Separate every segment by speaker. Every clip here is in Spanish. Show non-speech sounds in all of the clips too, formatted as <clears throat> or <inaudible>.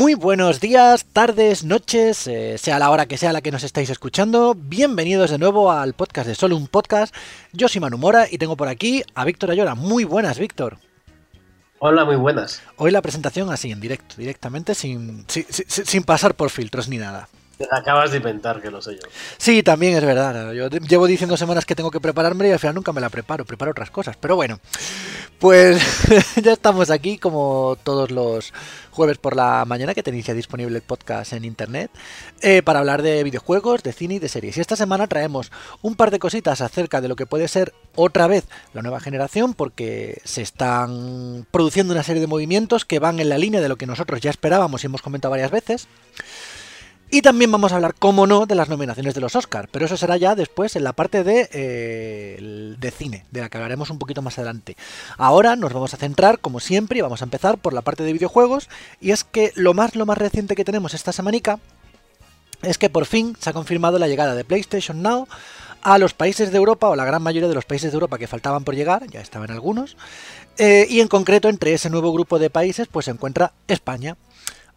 Speaker 1: Muy buenos días, tardes, noches, eh, sea la hora que sea la que nos estáis escuchando. Bienvenidos de nuevo al podcast de Solo un Podcast. Yo soy Manu Mora y tengo por aquí a Víctor Ayora. Muy buenas, Víctor.
Speaker 2: Hola, muy buenas.
Speaker 1: Hoy la presentación así, en directo, directamente, sin, sin, sin pasar por filtros ni nada.
Speaker 2: Te <laughs> acabas de inventar, que lo sé yo.
Speaker 1: Sí, también es verdad. Yo llevo diciendo semanas que tengo que prepararme y al final nunca me la preparo, preparo otras cosas. Pero bueno, pues <laughs> ya estamos aquí como todos los jueves por la mañana que tenéis ya disponible el podcast en internet eh, para hablar de videojuegos, de cine y de series. Y esta semana traemos un par de cositas acerca de lo que puede ser otra vez la nueva generación porque se están produciendo una serie de movimientos que van en la línea de lo que nosotros ya esperábamos y hemos comentado varias veces. Y también vamos a hablar, como no, de las nominaciones de los Oscars, pero eso será ya después en la parte de, eh, de cine, de la que hablaremos un poquito más adelante. Ahora nos vamos a centrar, como siempre, y vamos a empezar por la parte de videojuegos, y es que lo más, lo más reciente que tenemos esta semanica es que por fin se ha confirmado la llegada de PlayStation Now a los países de Europa, o la gran mayoría de los países de Europa que faltaban por llegar, ya estaban algunos, eh, y en concreto entre ese nuevo grupo de países pues se encuentra España.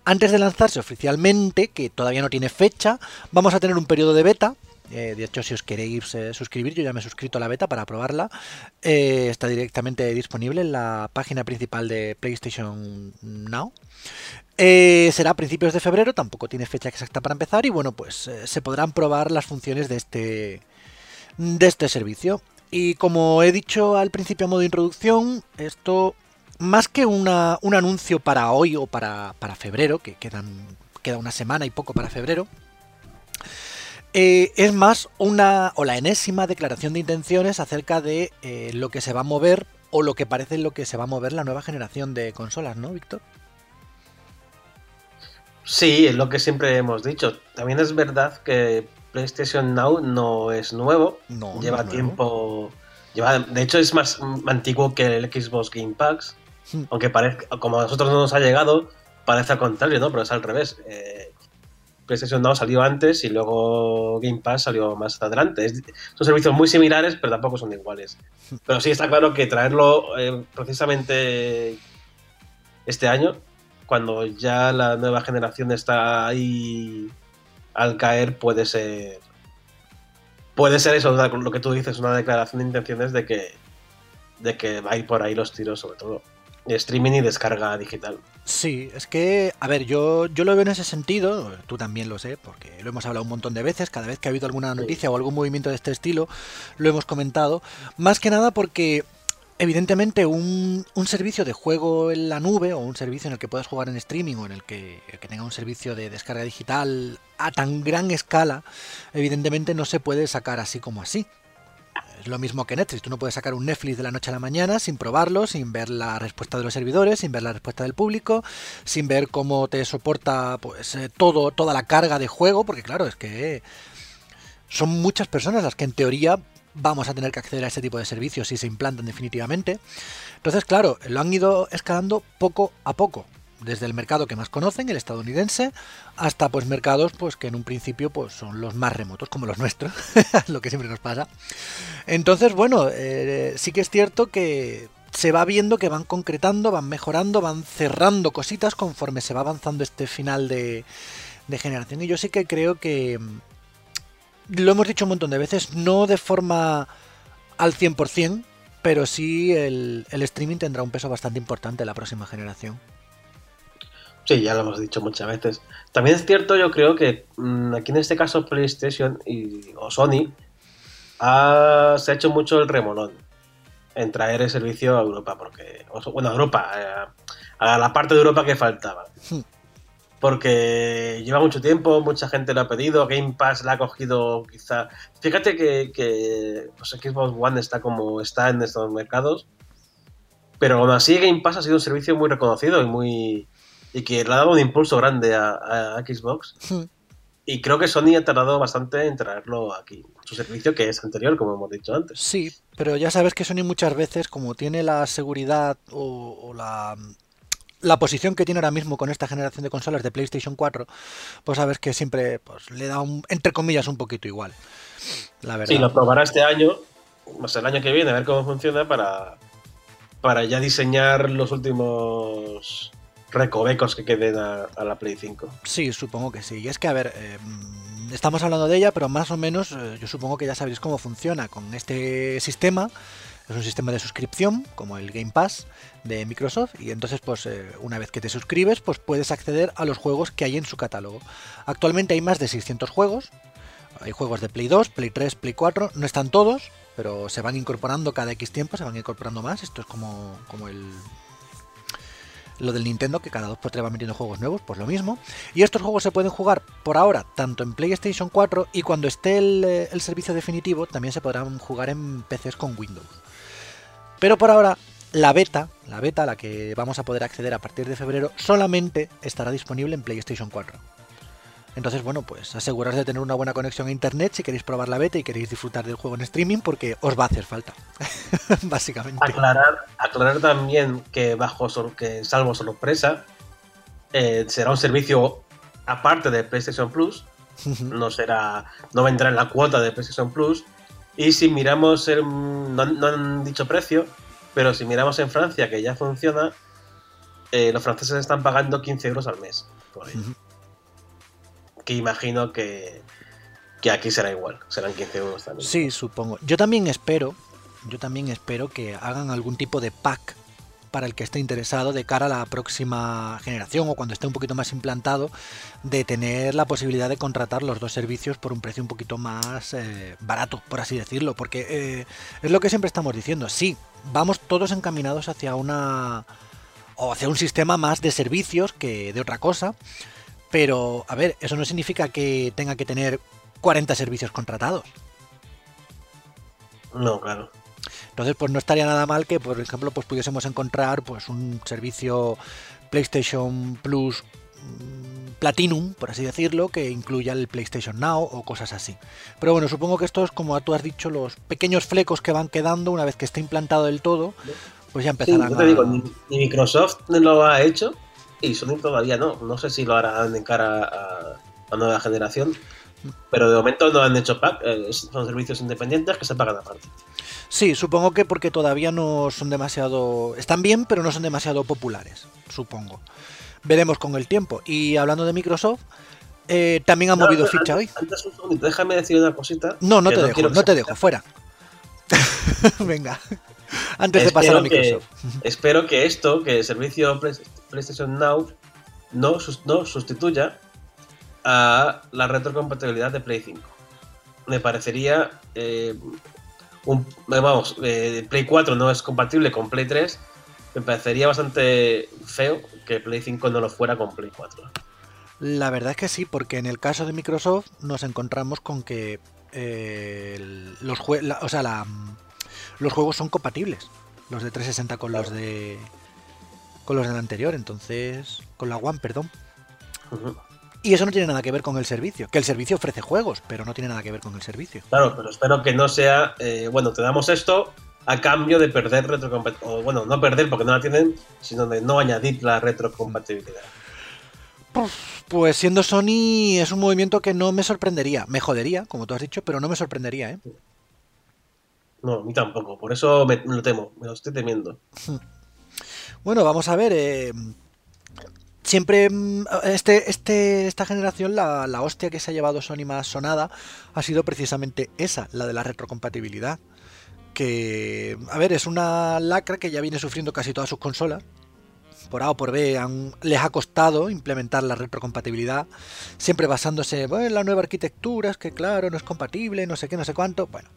Speaker 1: Antes de lanzarse oficialmente, que todavía no tiene fecha, vamos a tener un periodo de beta. Eh, de hecho, si os queréis eh, suscribir, yo ya me he suscrito a la beta para probarla. Eh, está directamente disponible en la página principal de PlayStation Now. será a principios de febrero, tampoco tiene fecha exacta para empezar. Y bueno, pues se podrán probar las funciones de este, de este servicio. Y como he dicho al principio a modo de introducción, esto más que una, un anuncio para hoy o para, para febrero, que quedan, queda una semana y poco para febrero, eh, es más una o la enésima declaración de intenciones acerca de eh, lo que se va a mover o lo que parece lo que se va a mover la nueva generación de consolas, ¿no, Víctor?
Speaker 2: Sí, es lo que siempre hemos dicho. También es verdad que PlayStation Now no es nuevo.
Speaker 1: No,
Speaker 2: lleva
Speaker 1: no es
Speaker 2: tiempo. Lleva, de hecho, es más antiguo que el Xbox Game Pass.
Speaker 1: Hmm.
Speaker 2: Aunque parezca, como a nosotros no nos ha llegado, parece al contrario, ¿no? Pero es al revés. Eh, PlayStation Now salió antes y luego Game Pass salió más adelante. Es- son servicios muy similares, pero tampoco son iguales. Pero sí está claro que traerlo eh, precisamente este año, cuando ya la nueva generación está ahí al caer, puede ser. Puede ser eso, lo que tú dices, una declaración de intenciones de que, de que va a ir por ahí los tiros, sobre todo. Streaming y descarga digital.
Speaker 1: Sí, es que, a ver, yo, yo lo veo en ese sentido, tú también lo sé, porque lo hemos hablado un montón de veces, cada vez que ha habido alguna noticia o algún movimiento de este estilo, lo hemos comentado, más que nada porque evidentemente un, un servicio de juego en la nube o un servicio en el que puedas jugar en streaming o en el que, que tenga un servicio de descarga digital a tan gran escala, evidentemente no se puede sacar así como así. Es lo mismo que Netflix. Tú no puedes sacar un Netflix de la noche a la mañana sin probarlo, sin ver la respuesta de los servidores, sin ver la respuesta del público, sin ver cómo te soporta pues eh, todo, toda la carga de juego, porque claro, es que son muchas personas las que en teoría vamos a tener que acceder a este tipo de servicios si se implantan definitivamente. Entonces, claro, lo han ido escalando poco a poco. Desde el mercado que más conocen, el estadounidense, hasta pues mercados pues que en un principio pues son los más remotos, como los nuestros, <laughs> lo que siempre nos pasa. Entonces, bueno, eh, sí que es cierto que se va viendo que van concretando, van mejorando, van cerrando cositas conforme se va avanzando este final de, generación. Y yo sí que creo que, mm, lo hemos dicho un montón de veces, no de forma al 100%, pero sí el, el streaming tendrá un peso bastante importante en la próxima generación.
Speaker 2: Sí, ya lo hemos dicho muchas veces. También es cierto, yo creo que mm, aquí en este caso PlayStation y, o Sony ha- se ha hecho mucho el remolón en traer el servicio a Europa, porque, bueno, a Europa, eh, a la parte de Europa que faltaba.
Speaker 1: Hmm.
Speaker 2: Porque lleva mucho tiempo, mucha gente lo ha pedido, Game Pass la ha cogido quizá... Fíjate que, que pues, Xbox One está como está en estos mercados, pero aún así Game Pass ha sido un servicio muy reconocido y muy y que le ha dado un impulso grande a, a Xbox. Y creo que Sony ha tardado bastante en traerlo aquí. Su servicio que es anterior, como hemos dicho antes.
Speaker 1: Sí, pero ya sabes que Sony muchas veces, como tiene la seguridad o, o la, la posición que tiene ahora mismo con esta generación de consolas de PlayStation 4, pues sabes que siempre pues, le da, un, entre comillas, un poquito igual. La verdad.
Speaker 2: Sí, lo probará este año, o sea, el año que viene, a ver cómo funciona para, para ya diseñar los últimos recovecos que queden a, la Play 5.
Speaker 1: Sí, supongo que sí. Y es que, a ver, eh, estamos hablando de ella, pero más o menos eh, yo supongo que ya sabéis cómo funciona con este sistema. Es un sistema de suscripción, como el Game Pass de Microsoft, y entonces, pues, eh, una vez que te suscribes, pues puedes acceder a los juegos que hay en su catálogo. Actualmente hay más de 600 juegos. Hay juegos de Play 2, Play 3, Play 4. No están todos, pero se van incorporando cada X tiempo, se van incorporando más. Esto es como, como el, lo del Nintendo, que cada dos por tres va metiendo juegos nuevos, pues lo mismo. Y estos juegos se pueden jugar por ahora tanto en PlayStation 4 y cuando esté eh, el, servicio definitivo también se podrán jugar en PCs con Windows. Pero por ahora la beta, la beta a la que vamos a poder acceder a partir de febrero, solamente estará disponible en PlayStation 4. Entonces, bueno, pues aseguraros de tener una buena conexión a internet si queréis probar la beta y queréis disfrutar del juego en streaming porque os va a hacer falta. <laughs> Básicamente.
Speaker 2: Aclarar, aclarar también que bajo que salvo sorpresa, eh, será un servicio aparte de PlayStation Plus. no será. no vendrá en la cuota de PlayStation Plus. Y si miramos no, han dicho precio, pero si miramos en Francia, que ya funciona, eh, los franceses están pagando 15 euros al mes. Por ahí que imagino que, aquí será igual, serán 15 euros también.
Speaker 1: Sí, supongo. Yo también espero, yo también espero que hagan algún tipo de pack para el que esté interesado de cara a la próxima generación o cuando esté un poquito más implantado de tener la posibilidad de contratar los dos servicios por un precio un poquito más eh, barato, por así decirlo, porque eh, es lo que siempre estamos diciendo, sí, vamos todos encaminados hacia una o hacia un sistema más de servicios que de otra cosa, pero, a ver, eso no significa que tenga que tener 40 servicios contratados.
Speaker 2: No, claro.
Speaker 1: Entonces, pues no estaría nada mal que, por ejemplo, pues pudiésemos encontrar pues un servicio PlayStation Plus mm, Platinum, por así decirlo, que incluya el PlayStation Now o cosas así. Pero bueno, supongo que esto es, como tú has dicho, los pequeños flecos que van quedando una vez que esté implantado del todo, pues ya empezarán
Speaker 2: sí, te digo, ni, Microsoft lo ha hecho y Sony todavía no. No sé si lo harán en cara a, la nueva generación. Pero de momento no han hecho pack, eh, son servicios independientes que se pagan aparte.
Speaker 1: Sí, supongo que porque todavía no son demasiado. Están bien, pero no son demasiado populares, supongo. Veremos con el tiempo. Y hablando de Microsoft, eh, también ha movido ficha hoy.
Speaker 2: Antes segundito, déjame decir una cosita.
Speaker 1: No, no te dejo, no te dejo, fuera. <laughs> Venga. Antes de pasar a Microsoft. <laughs>
Speaker 2: espero que esto, que el servicio PlayStation Now, no, no sustituya a la retrocompatibilidad de Play 5. Me parecería. Eh, un, vamos, eh, Play 4 no es compatible con Play 3. Me parecería bastante feo que Play 5 no lo fuera con Play 4.
Speaker 1: La verdad es que sí, porque en el caso de Microsoft nos encontramos con que eh, los o sea, la, los juegos son compatibles. Los de 360 con los de. con los del anterior, entonces. con la One, perdón. Y eso no tiene nada que ver con el servicio. Que el servicio ofrece juegos, pero no tiene nada que ver con el servicio.
Speaker 2: Claro, pero espero que no sea. Eh, bueno, te damos esto a cambio de perder retrocompatibilidad. O bueno, no perder porque no la tienen, sino de no añadir la retrocompatibilidad.
Speaker 1: Pues siendo Sony es un movimiento que no me sorprendería. Me jodería, como tú has dicho, pero no me sorprendería, ¿eh?
Speaker 2: No, a mí tampoco. Por eso me, lo temo. Me lo estoy temiendo. <laughs>
Speaker 1: Bueno, vamos a ver. Eh, siempre mm, este, este, esta generación la, la, hostia que se ha llevado Sony más sonada ha sido precisamente esa, la de la retrocompatibilidad. Que, a ver, es una lacra que ya viene sufriendo casi todas sus consolas. Por A o por B les ha costado implementar la retrocompatibilidad, siempre basándose en la nueva arquitectura, es que claro, no es compatible, no sé qué, no sé cuánto. Bueno,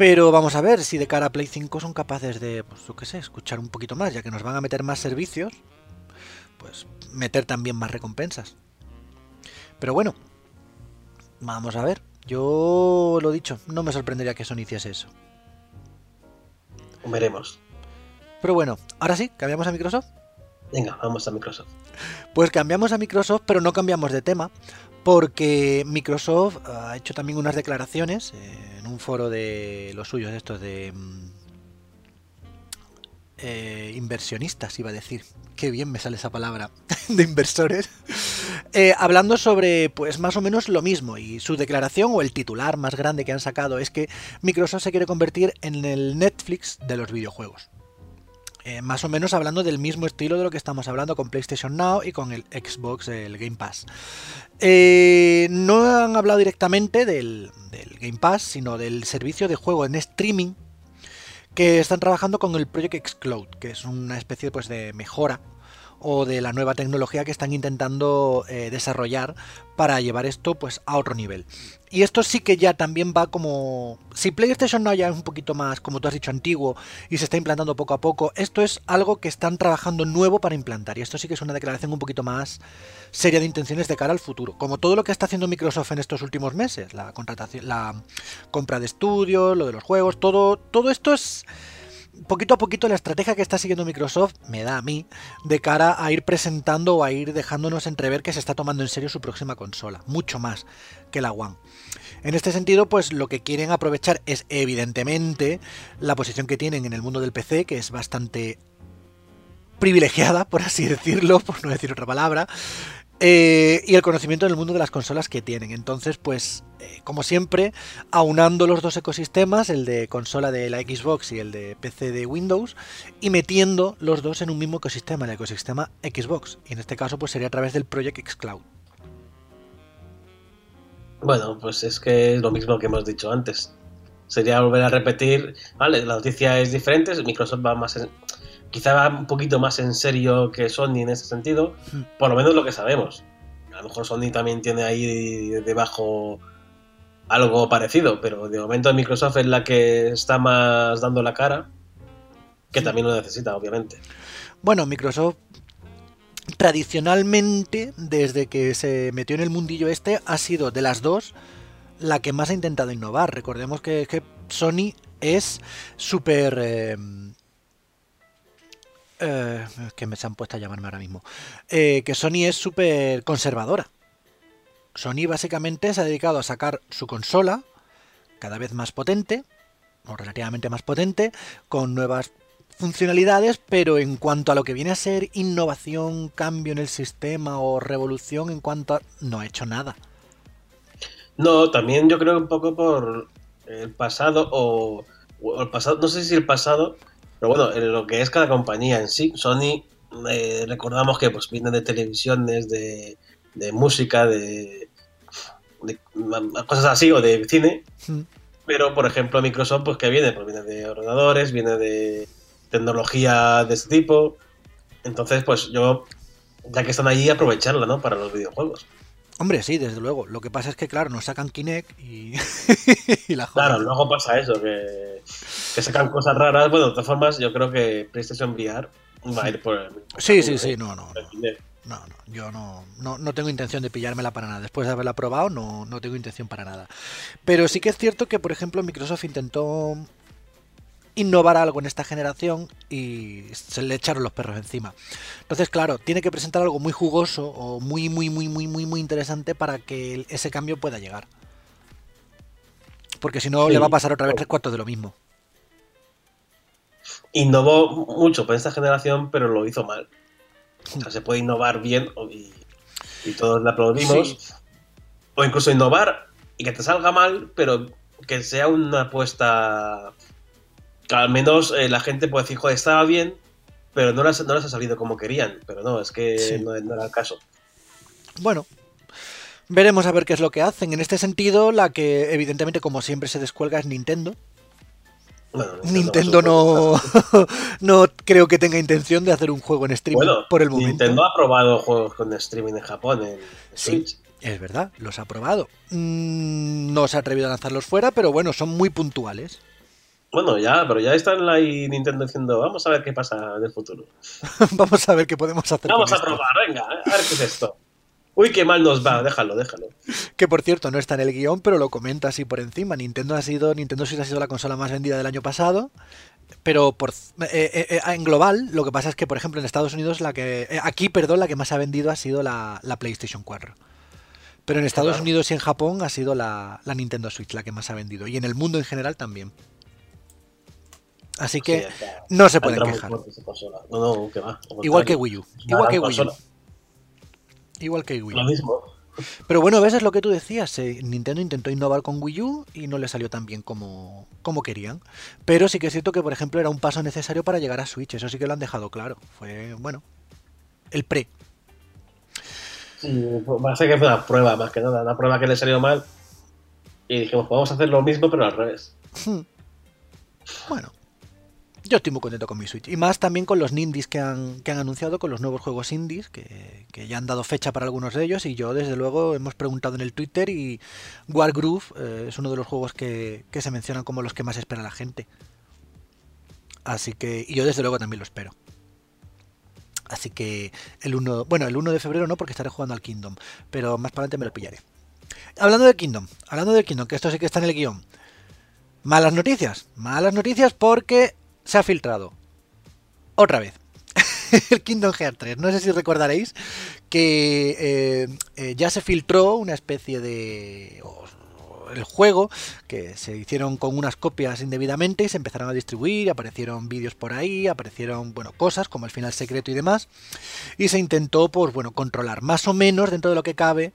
Speaker 1: pero vamos a ver si de cara a Play 5 son capaces de, pues yo qué sé, escuchar un poquito más, ya que nos van a meter más servicios, pues meter también más recompensas. Pero bueno, vamos a ver. Yo lo he dicho, no me sorprendería que Sony hiciese eso.
Speaker 2: Veremos.
Speaker 1: Pero bueno, ahora sí, cambiamos a Microsoft.
Speaker 2: Venga, vamos a Microsoft.
Speaker 1: Pues cambiamos a Microsoft, pero no cambiamos de tema, porque Microsoft ha hecho también unas declaraciones en un foro de los suyos, estos de mm, eh, inversionistas, iba a decir. Qué bien me sale esa palabra, <laughs> de inversores. Eh, hablando sobre, pues más o menos lo mismo. Y su declaración o el titular más grande que han sacado es que Microsoft se quiere convertir en el Netflix de los videojuegos. Eh, más o menos hablando del mismo estilo de lo que estamos hablando con PlayStation Now y con el Xbox, el Game Pass. Eh, no han hablado directamente del, Game Pass, sino del servicio de juego en streaming que están trabajando con el Project Xcloud, que es una especie pues, de mejora o de la nueva tecnología que están intentando eh, desarrollar para llevar esto pues a otro nivel. Y esto sí que ya también va como... Si PlayStation no ya es un poquito más, como tú has dicho, antiguo y se está implantando poco a poco, esto es algo que están trabajando nuevo para implantar. Y esto sí que es una declaración un poquito más seria de intenciones de cara al futuro. Como todo lo que está haciendo Microsoft en estos últimos meses, la contratación, la compra de estudios, lo de los juegos, todo, todo esto es poquito a poquito la estrategia que está siguiendo Microsoft me da a mí de cara a ir presentando o a ir dejándonos entrever que se está tomando en serio su próxima consola, mucho más que la One. En este sentido, pues lo que quieren aprovechar es evidentemente la posición que tienen en el mundo del PC, que es bastante privilegiada, por así decirlo, por no decir otra palabra, eh, y el conocimiento del mundo de las consolas que tienen. Entonces, pues, eh, como siempre, aunando los dos ecosistemas, el de consola de la Xbox y el de PC de Windows, y metiendo los dos en un mismo ecosistema, el ecosistema Xbox. Y en este caso, pues sería a través del Project Xcloud.
Speaker 2: Bueno, pues es que es lo mismo que hemos dicho antes. Sería volver a repetir, vale, la noticia es diferente, Microsoft va más en, quizá va un poquito más en serio que Sony en ese sentido, hmm. por lo menos lo que sabemos. A lo mejor Sony también tiene ahí debajo algo parecido, pero de momento Microsoft es la que está más dando la cara, que también lo necesita, obviamente.
Speaker 1: Bueno, Microsoft tradicionalmente, desde que se metió en el mundillo este, ha sido de las dos la que más ha intentado innovar. Recordemos que, Sony es súper... Eh, eh, que me se han puesto a llamarme ahora mismo, eh, que Sony es súper conservadora. Sony básicamente se ha dedicado a sacar su consola cada vez más potente, o relativamente más potente, con nuevas funcionalidades, pero en cuanto a lo que viene a ser innovación, cambio en el sistema o revolución en cuanto a... no ha hecho nada.
Speaker 2: No, también yo creo un poco por el pasado o, o el pasado, no sé si el pasado, pero bueno, en lo que es cada compañía en sí, Sony, eh, recordamos que pues viene de televisiones, de, música, de, cosas así, o de cine. Hmm. Pero, por ejemplo, Microsoft, pues que viene, pues viene de ordenadores, viene de tecnología de este tipo. Entonces, pues yo, ya que están allí, aprovecharla, ¿no? Para los videojuegos.
Speaker 1: Hombre, sí, desde luego. Lo que pasa es que, claro, nos sacan Kinect y, <laughs>
Speaker 2: la Claro, luego pasa eso, que, sacan cosas raras. Bueno, de todas formas, yo creo que PlayStation VR va a ir por el
Speaker 1: Sí, sí, sí, no, no. No, no, yo no, no, tengo intención de pillármela para nada. Después de haberla probado, no, no tengo intención para nada. Pero sí que es cierto que, por ejemplo, Microsoft intentó innovar algo en esta generación y se le echaron los perros encima. Entonces, claro, tiene que presentar algo muy jugoso o muy, muy, muy, muy, muy, muy interesante para que ese cambio pueda llegar. Porque si no, le va a pasar otra vez tres cuartos de lo mismo.
Speaker 2: Innovó mucho para esta generación, pero lo hizo mal. O sea, se puede innovar bien y, todos la aplaudimos. O incluso innovar y que te salga mal, pero que sea una apuesta al menos eh, la gente puede decir, joder, estaba bien, pero no las, no ha salido como querían. Pero no, es que no, era el caso.
Speaker 1: Bueno, veremos a ver qué es lo que hacen. En este sentido, la que evidentemente, como siempre, se descuelga es Nintendo. Nintendo, no, <laughs> no creo que tenga intención de hacer un juego en streaming por el momento.
Speaker 2: Nintendo ha probado juegos con streaming en Japón, en
Speaker 1: sí, Es verdad, los ha probado. Mm, no se ha atrevido a lanzarlos fuera, pero bueno, son muy puntuales.
Speaker 2: Bueno, ya, pero ya están ahí Nintendo diciendo, vamos a ver qué pasa en el futuro. <laughs>
Speaker 1: vamos a ver qué podemos hacer.
Speaker 2: Vamos a probar, venga, a ver qué es esto. Uy, qué mal nos va, déjalo, déjalo.
Speaker 1: Que por cierto, no está en el guion, pero lo comenta así por encima. Nintendo ha sido, Nintendo Switch ha sido la consola más vendida del año pasado. Pero por, eh, eh, eh, en global, lo que pasa es que, por ejemplo, en Estados Unidos, la que. aquí, perdón, la que más ha vendido ha sido la, PlayStation 4. Pero en Estados Unidos y en Japón ha sido la, la Nintendo Switch la que más ha vendido. Y en el mundo en general también. Así que no se pueden quejar. Igual que Wii U. Igual que Wii U. Igual que Wii U.
Speaker 2: Lo mismo.
Speaker 1: Pero bueno, ves, es lo que tú decías. eh, Nintendo intentó innovar con Wii U y no le salió tan bien como, como querían. Pero sí que es cierto que, por ejemplo, era un paso necesario para llegar a Switch. Eso sí que lo han dejado claro. Fue, bueno, el pre.
Speaker 2: Sí, que fue una prueba, más que nada. Una prueba que le salió mal. Y dijimos, pues vamos a hacer lo mismo, pero al revés.
Speaker 1: Hmm. Bueno, yo estoy muy contento con mi Switch. Y más también con los indies que han, que han anunciado, con los nuevos juegos indies, que, que ya han dado fecha para algunos de ellos. Y yo, desde luego, hemos preguntado en el Twitter y Wargroove eh, es uno de los juegos que, que se mencionan como los que más espera la gente. Así que, y yo desde luego también lo espero. Así que el 1, bueno, el 1 de febrero no, porque estaré jugando al Kingdom, pero más para adelante me lo pillaré. Hablando del Kingdom, hablando del Kingdom, que esto sí que está en el guion. Malas noticias, malas noticias porque se ha filtrado. Otra vez. <laughs> el Kingdom Hearts 3. No sé si recordaréis que eh, eh, ya se filtró una especie de... el juego que se hicieron con unas copias indebidamente y se empezaron a distribuir, aparecieron vídeos por ahí, aparecieron, bueno, cosas como el final secreto y demás, y se intentó, pues bueno, controlar más o menos dentro de lo que cabe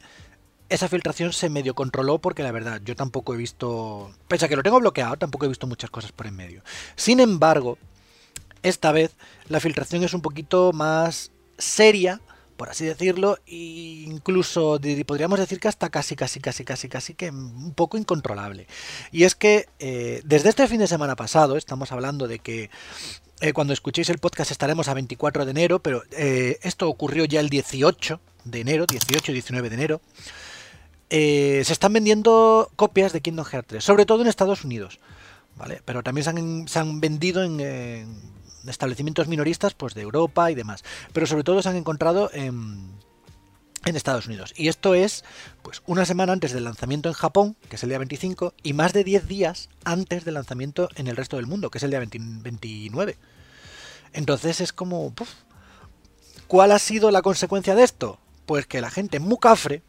Speaker 1: esa filtración se medio controló porque la verdad yo tampoco he visto, pese a que lo tengo bloqueado, tampoco he visto muchas cosas por en medio. Sin embargo, esta vez la filtración es un poquito más seria, por así decirlo, e incluso podríamos decir que hasta casi, casi, casi, casi, casi que un poco incontrolable. Y es que eh, desde este fin de semana pasado, estamos hablando de que eh, cuando escuchéis el podcast estaremos a 24 de enero, pero eh, esto ocurrió ya el 18 de enero, 18 y 19 de enero. Eh, se están vendiendo copias de Kingdom Hearts 3, sobre todo en Estados Unidos, ¿vale? Pero también se han, vendido en, en establecimientos minoristas pues, de Europa y demás. Pero sobre todo se han encontrado en, Estados Unidos. Y esto es pues una semana antes del lanzamiento en Japón, que es el día 25, y más de 10 días antes del lanzamiento en el resto del mundo, que es el día 20 29. Entonces es como... ¿Cuál ha sido la consecuencia de esto? Pues que la gente muy cafre,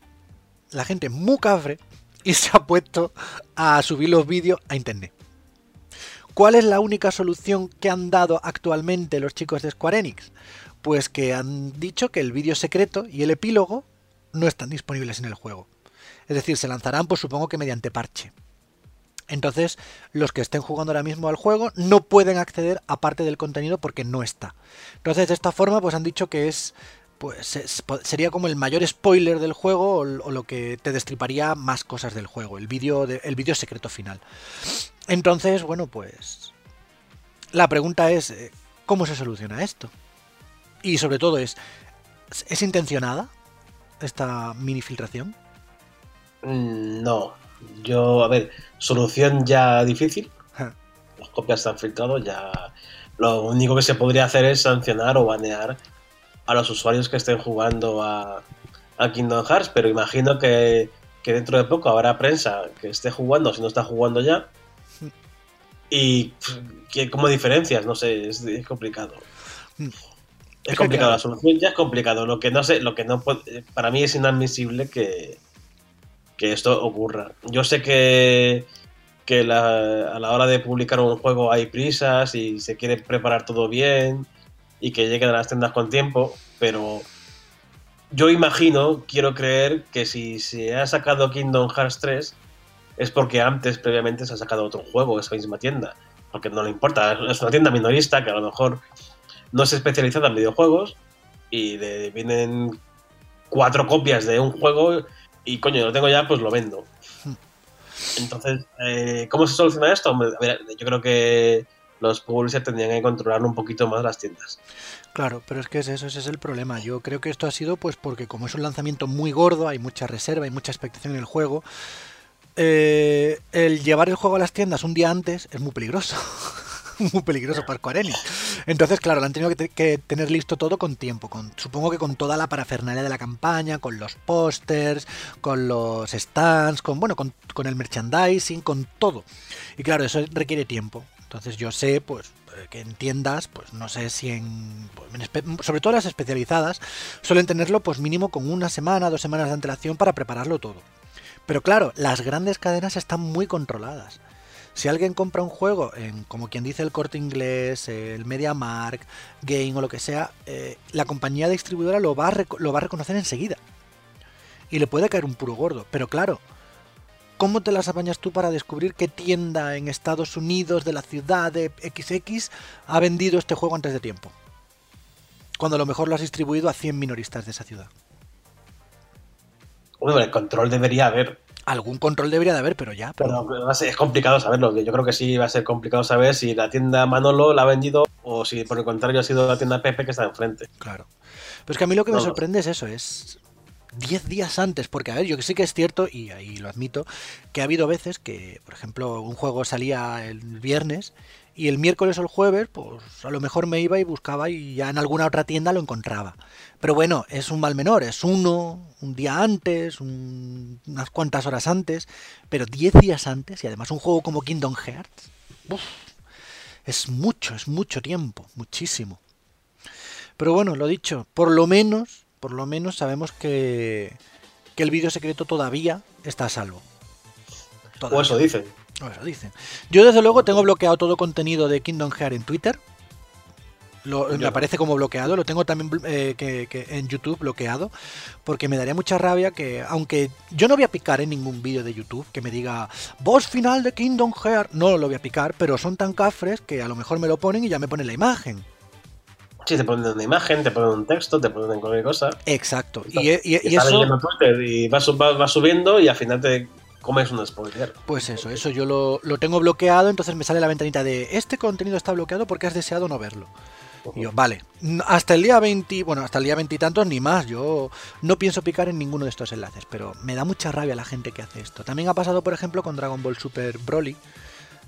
Speaker 1: la gente muy cafre, y se ha puesto a subir los vídeos a internet. ¿Cuál es la única solución que han dado actualmente los chicos de Square Enix? Pues que han dicho que el vídeo secreto y el epílogo no están disponibles en el juego. Es decir, se lanzarán, pues supongo que mediante parche. Entonces, los que estén jugando ahora mismo al juego no pueden acceder a parte del contenido porque no está. Entonces, de esta forma, pues han dicho que es. Pues es- sería como el mayor spoiler del juego o, lo que te destriparía más cosas del juego, el vídeo de- el vídeo secreto final. Entonces, bueno, pues. La pregunta es: eh, ¿cómo se soluciona esto? Y sobre todo es. ¿Es intencionada esta mini filtración?
Speaker 2: Mm, No. Yo, a ver, solución ya difícil. Las copias están filtrado, ya. Lo único que se podría hacer es sancionar o banear a los usuarios que estén jugando a, a Kingdom Hearts, pero imagino que, que dentro de poco habrá prensa que esté jugando, si no está jugando ya. Y que como diferencias, no sé, es, es complicado. Es complicado,
Speaker 1: claro.
Speaker 2: la solución ya es complicado. Lo que no sé, lo que no puede- para mí es inadmisible que, que esto ocurra. Yo sé que, que la- a la hora de publicar un juego hay prisas y se quiere preparar todo bien y que lleguen a las tiendas con tiempo, pero yo imagino, quiero creer que si se ha sacado Kingdom Hearts 3 es porque antes, previamente, se ha sacado otro juego, esa misma tienda. Porque no le importa, es una tienda minorista que a lo mejor no es especializada en videojuegos y de- vienen cuatro copias de un juego y coño, lo tengo ya, pues lo vendo. Entonces, eh, ¿cómo se soluciona esto? A ver, yo creo que los publishers tendrían que controlar un poquito más las tiendas.
Speaker 1: Claro, pero es que es eso, ese es el problema. Yo creo que esto ha sido pues porque como es un lanzamiento muy gordo, hay mucha reserva, hay mucha expectación en el juego. eh, el llevar el juego a las tiendas un día antes es muy peligroso. <laughs> muy peligroso para Square. Entonces, claro, lo han tenido que, te- que tener listo todo con tiempo. Con, supongo que con toda la parafernalia de la campaña, con los pósters, con los stands, con bueno, con el merchandising, con todo. Y claro, eso requiere tiempo. Entonces yo sé, pues, eh, que en tiendas, pues no sé si en, pues, sobre todo las especializadas, suelen tenerlo pues mínimo con una semana, dos semanas de antelación para prepararlo todo. Pero claro, las grandes cadenas están muy controladas. Si alguien compra un juego en, como quien dice, el corte inglés, el MediaMark, Game o lo que sea, eh, la compañía distribuidora lo va a reconocer enseguida. y le puede caer un puro gordo. Pero claro, ¿cómo te las apañas tú para descubrir qué tienda en Estados Unidos de la ciudad de XX ha vendido este juego antes de tiempo? Cuando a lo mejor lo has distribuido a 100 minoristas de esa ciudad.
Speaker 2: Bueno, el control debería haber.
Speaker 1: Algún control debería de haber, pero ya.
Speaker 2: Pero, es complicado saberlo. Yo creo que sí va a ser complicado saber si la tienda Manolo la ha vendido o si por el contrario ha sido la tienda Pepe que está enfrente.
Speaker 1: Claro. Pero es que a mí lo que me sorprende es eso, es 10 días antes, porque a ver, yo que sí que es cierto, y ahí lo admito, que ha habido veces que, por ejemplo, un juego salía el viernes y el miércoles o el jueves, pues a lo mejor me iba y buscaba y ya en alguna otra tienda lo encontraba. Pero bueno, es un mal menor, es uno, un día antes, unas cuantas horas antes, pero 10 días antes, y además un juego como Kingdom Hearts, es mucho, es mucho tiempo, muchísimo. Pero bueno, lo dicho, por lo menos, por lo menos sabemos que, que el vídeo secreto todavía está a salvo.
Speaker 2: O eso dicen.
Speaker 1: Eso dicen. Yo desde luego tengo bloqueado todo contenido de Kingdom Hearts en Twitter. me aparece como bloqueado, lo tengo también eh, que, en YouTube bloqueado, porque me daría mucha rabia que, aunque yo no voy a picar en ningún vídeo de YouTube que me diga voz final de Kingdom Hearts, no lo voy a picar, pero son tan cafres que a lo mejor me lo ponen y ya me ponen la imagen.
Speaker 2: Sí, te ponen una imagen, te ponen un texto, te ponen cualquier cosa.
Speaker 1: Exacto.
Speaker 2: Y, eso... Twitter y vas, subiendo y al final te ¿Cómo es un spoiler?
Speaker 1: Pues eso, eso yo lo, tengo bloqueado, entonces me sale la ventanita de este contenido está bloqueado porque has deseado no verlo. Y yo, vale, hasta el día 20, bueno, hasta el día 20 y tantos ni más, yo no pienso picar en ninguno de estos enlaces, pero me da mucha rabia la gente que hace esto. También ha pasado, por ejemplo, con Dragon Ball Super Broly,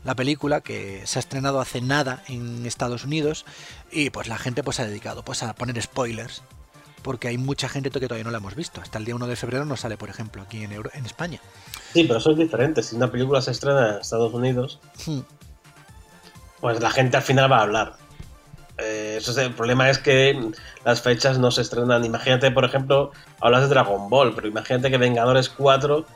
Speaker 1: la película que se ha estrenado hace nada en Estados Unidos y pues la gente pues ha dedicado pues a poner spoilers porque hay mucha gente que todavía no la hemos visto. Hasta el día 1 de febrero no sale, por ejemplo, aquí en, en España.
Speaker 2: Sí, pero eso es diferente. Si una película se estrena en Estados Unidos, hmm. pues la gente al final va a hablar. Eh, eso es, el problema es que las fechas no se estrenan. Imagínate, por ejemplo, hablas de Dragon Ball, pero imagínate que Vengadores 4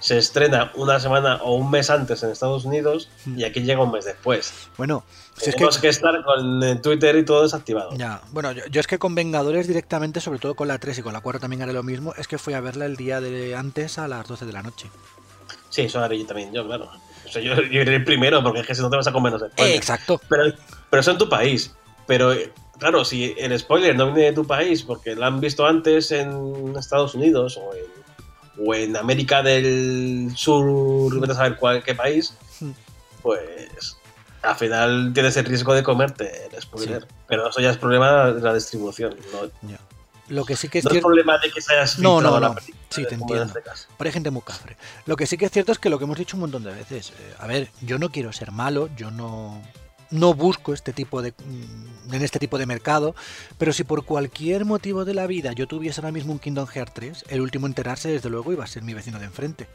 Speaker 2: se estrena una semana o un mes antes en Estados Unidos y aquí llega un mes después.
Speaker 1: Bueno,
Speaker 2: si Tenemos es que... estar con eh, Twitter y todo desactivado.
Speaker 1: Ya, bueno, yo, es que con Vengadores directamente, sobre todo con la 3 y con la 4 también haré lo mismo, es que fui a verla el día de antes a las 12 de la noche.
Speaker 2: Sí, eso haré yo también, yo, claro. yo, yo, iré primero porque es que si no te vas a comer los spoilers.
Speaker 1: exacto.
Speaker 2: Pero, pero eso en tu país. Pero claro, si el spoiler no viene de tu país porque lo han visto antes en Estados Unidos o en o en América del Sur, vete a saber cuál, qué país, hmm. pues al final tienes el riesgo de comerte el spoiler. Pero eso ya es problema de la distribución. ¿no?
Speaker 1: Lo que sí que es
Speaker 2: no problema de que se hayas
Speaker 1: No, no, no. sí, te entiendo. Este Pero hay gente muy cafre. Lo que sí que es cierto es que lo que hemos dicho un montón de veces. Eh, a ver, yo no quiero ser malo, yo no no busco este tipo de mm, en este tipo de mercado, pero si por cualquier motivo de la vida yo tuviese ahora mismo un Kingdom Hearts 3, el último enterarse desde luego iba a ser mi vecino de enfrente.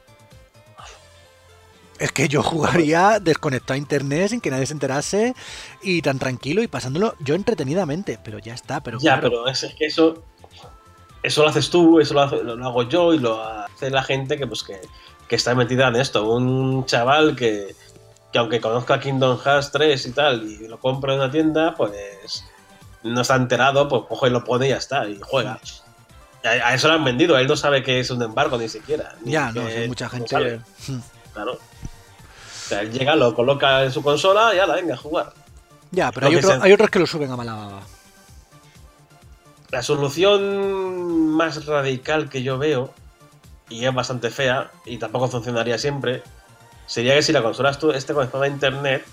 Speaker 1: Es que yo jugaría desconectado a internet sin que nadie se enterase y tan tranquilo y pasándolo yo entretenidamente, pero ya está, pero
Speaker 2: Ya, pero es, que eso eso lo haces tú, eso lo, lo, hago yo y lo hace la gente que pues que, que está metida en esto, un chaval que que aunque conozca Kingdom Hearts 3 y tal, y lo compra en una tienda, pues no está enterado, pues coge y lo pone y ya está, y juega. A, eso lo han vendido, él no sabe que es un embargo ni siquiera.
Speaker 1: ya, no, hay mucha gente.
Speaker 2: Hmm. claro. O sea, él llega, lo coloca en su consola y la venga a jugar.
Speaker 1: Ya, pero hay, hay, otros que lo suben a mala baba.
Speaker 2: La solución más radical que yo veo, y es bastante fea, y tampoco funcionaría siempre, sería que si la consola esté conectada a internet,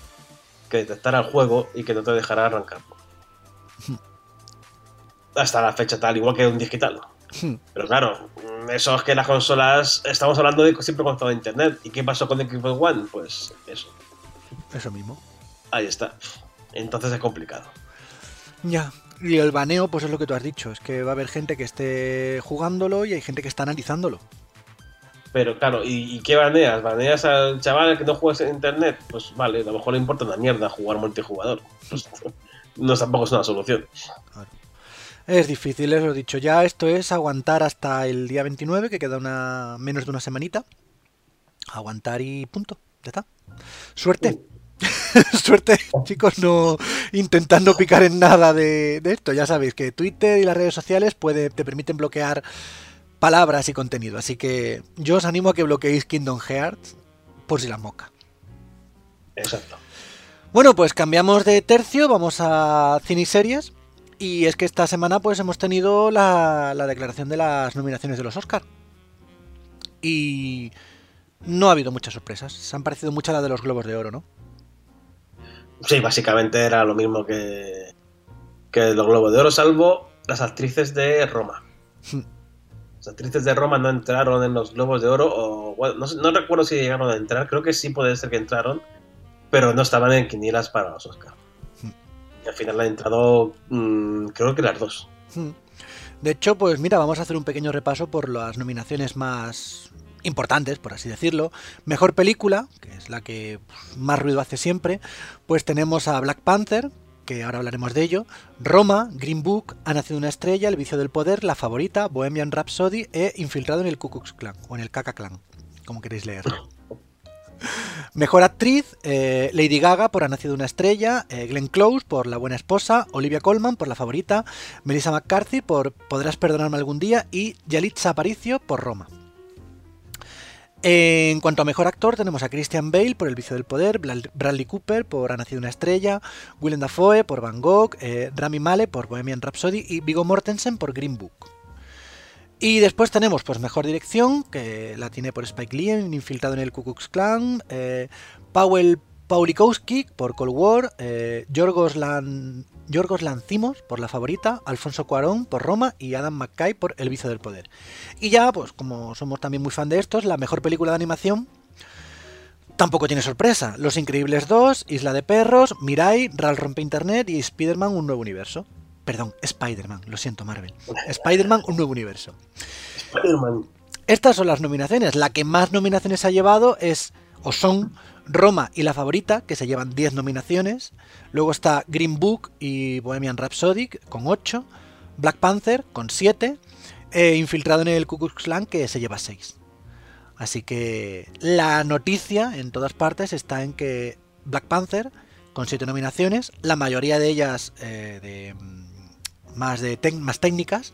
Speaker 2: que detectara el juego y que no te dejara arrancarlo. <laughs> Hasta la fecha tal, igual que un digital. <laughs> Pero claro, eso es que las consolas. Estamos hablando de siempre conectado a internet. ¿Y qué pasó con el Xbox One? Pues eso.
Speaker 1: Eso mismo.
Speaker 2: Ahí está. Entonces es complicado.
Speaker 1: Ya. Y el baneo, pues es lo que tú has dicho. Es que va a haber gente que esté jugándolo y hay gente que está analizándolo.
Speaker 2: Pero claro, ¿y, qué baneas? ¿Baneas al chaval que no juegas en internet? Pues vale, a lo mejor le importa una mierda jugar multijugador. Pues, <laughs> no tampoco es una solución.
Speaker 1: Es difícil, os lo he dicho. Ya esto es aguantar hasta el día 29, que queda una menos de una semanita. Aguantar y punto. Ya está. Suerte. <laughs> Suerte, chicos, no intentando picar en nada de, de, esto. Ya sabéis que Twitter y las redes sociales puede, te permiten bloquear palabras y contenido. Así que yo os animo a que bloqueéis Kingdom Hearts por si la moca.
Speaker 2: Exacto.
Speaker 1: Bueno, pues cambiamos de tercio, vamos a cine y series. Y es que esta semana pues hemos tenido la, la declaración de las nominaciones de los Oscars. Y no ha habido muchas sorpresas. Se han parecido mucho a las de los Globos de Oro, ¿no?
Speaker 2: Sí, básicamente era lo mismo que, que los Globos de Oro, salvo las actrices de Roma. Las actrices de Roma no entraron en los Globos de Oro, o bueno, no, recuerdo si llegaron a entrar, creo que sí puede ser que entraron, pero no estaban en quinielas para los Oscar. Y al final han entrado, mm, creo que las dos.
Speaker 1: De hecho, pues mira, vamos a hacer un pequeño repaso por las nominaciones más importantes, por así decirlo. Mejor película, que es la que más ruido hace siempre, pues tenemos a Black Panther, que ahora hablaremos de ello, Roma, Green Book, Ha nacido una estrella, El vicio del poder, La favorita, Bohemian Rhapsody e Infiltrado en el Ku Klux Klan, o en el Kaka Clan, como queréis leerlo. <laughs> Mejor actriz, eh, Lady Gaga por Ha nacido una estrella, eh, Glenn Close por La buena esposa, Olivia Colman por La favorita, Melissa McCarthy por Podrás perdonarme algún día y Yalitza Aparicio por Roma. En cuanto a mejor actor, tenemos a Christian Bale por El vicio del poder, Bradley Cooper por Ha nacido una estrella, Willem Dafoe por Van Gogh, eh, Rami Malek por Bohemian Rhapsody y Viggo Mortensen por Green Book. Y después tenemos pues mejor dirección, que la tiene por Spike Lee, infiltrado en el Ku Klux Klan, eh, Powell Paulikowski por Cold War, eh, Yorgos, Lan, Yorgos Lanthimos por La Favorita, Alfonso Cuarón por Roma y Adam McKay por El Vicio del Poder. Y ya, pues como somos también muy fan de estos, la mejor película de animación tampoco tiene sorpresa. Los Increíbles 2, Isla de Perros, Mirai, Ral Rompe Internet y Spider-Man Un Nuevo Universo. Perdón, Spider-Man, lo siento Marvel. Spider-Man Un Nuevo Universo.
Speaker 2: Spider-Man.
Speaker 1: Estas son las nominaciones. La que más nominaciones ha llevado es, o son, Roma y La Favorita, que se llevan 10 nominaciones. Luego está Green Book y Bohemian Rhapsody, con 8. Black Panther, con 7. E Infiltrado en el Ku Klux Klan, que se lleva 6. Así que la noticia en todas partes está en que Black Panther, con 7 nominaciones, la mayoría de ellas eh, de, mm, más, de más técnicas,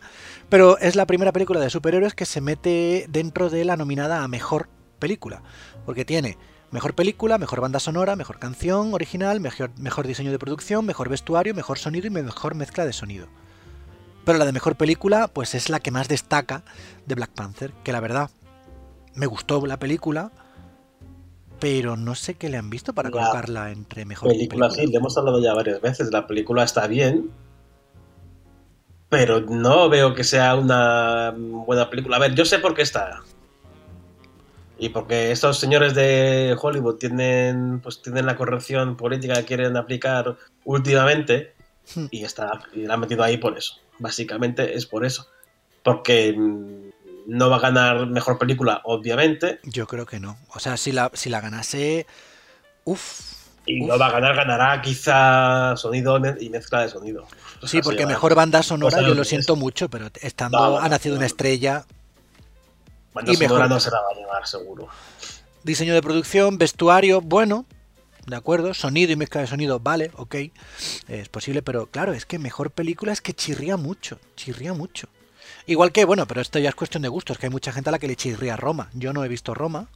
Speaker 1: pero es la primera película de superhéroes que se mete dentro de la nominada a mejor película. Porque tiene mejor película, mejor banda sonora, mejor canción original, mejor, mejor diseño de producción, mejor vestuario, mejor sonido y mejor mezcla de sonido. Pero la de mejor película, pues es la que más destaca de Black Panther, que la verdad me gustó la película, pero no sé qué le han visto para
Speaker 2: La
Speaker 1: colocarla entre mejor
Speaker 2: película, sí, le hemos hablado ya varias veces. La película está bien, pero no veo que sea una buena película. A ver, yo sé por qué está. Y porque estos señores de Hollywood tienen, pues, tienen la corrección política que quieren aplicar últimamente
Speaker 1: Hmm.
Speaker 2: y, está, y la han metido ahí por eso. Básicamente es por eso. Porque no va a ganar mejor película, obviamente,
Speaker 1: Yo creo que no. O sea, si la, si la ganase... Uf,
Speaker 2: y no va a ganar, ganará quizá sonido y mezcla de sonido. O
Speaker 1: Sí,
Speaker 2: sea,
Speaker 1: porque
Speaker 2: se
Speaker 1: mejor banda sonora yo
Speaker 2: lo
Speaker 1: siento mucho, pero estando
Speaker 2: No, no,
Speaker 1: ha nacido
Speaker 2: no.
Speaker 1: una estrella,
Speaker 2: Banda
Speaker 1: y mejor-
Speaker 2: no se la va a llevar, seguro.
Speaker 1: diseño de producción, vestuario, bueno, de acuerdo, sonido y mezcla de sonido, vale, ok, es posible, pero claro, es que mejor película es que chirría mucho, chirría mucho. Igual que, bueno, pero esto ya es cuestión de gustos, que hay mucha gente a la que le chirría Roma. Yo no he visto Roma,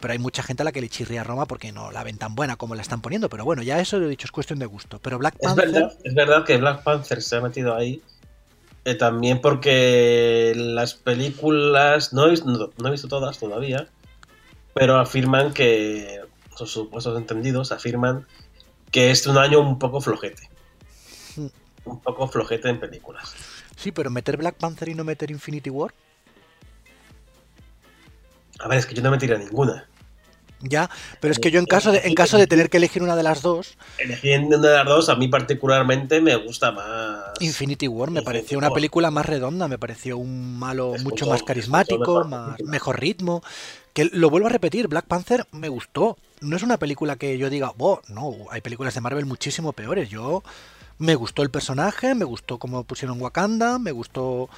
Speaker 1: pero hay mucha gente a la que le chirría Roma porque no la ven tan buena como la están poniendo. Pero bueno, ya eso lo he dicho, es cuestión de gusto. Pero Black
Speaker 2: Es
Speaker 1: Panther,
Speaker 2: verdad, es verdad que Black Panther se ha metido ahí. Eh, también porque las películas, no he, visto, no, no he visto todas todavía, pero afirman que, sus supuestos entendidos afirman que es un año un poco flojete.
Speaker 1: Hmm.
Speaker 2: Un poco flojete en películas.
Speaker 1: sí, pero meter Black Panther y no meter Infinity War,
Speaker 2: A ver, es que yo no me ninguna.
Speaker 1: Ya, pero es que yo en caso de, en caso de tener que elegir una de las dos,
Speaker 2: Eligiendo una de las dos, a mí particularmente me gusta más.
Speaker 1: Infinity War me
Speaker 2: Infinity
Speaker 1: pareció una película más redonda, me pareció un malo
Speaker 2: Es
Speaker 1: mucho
Speaker 2: mucho-
Speaker 1: más carismático,
Speaker 2: mucho mejor
Speaker 1: más, mejor ritmo. Que lo vuelvo a repetir, Black Panther me gustó. No es una película que yo diga, oh, no, hay películas de Marvel muchísimo peores. Yo me gustó el personaje, me gustó cómo pusieron Wakanda, me gustó.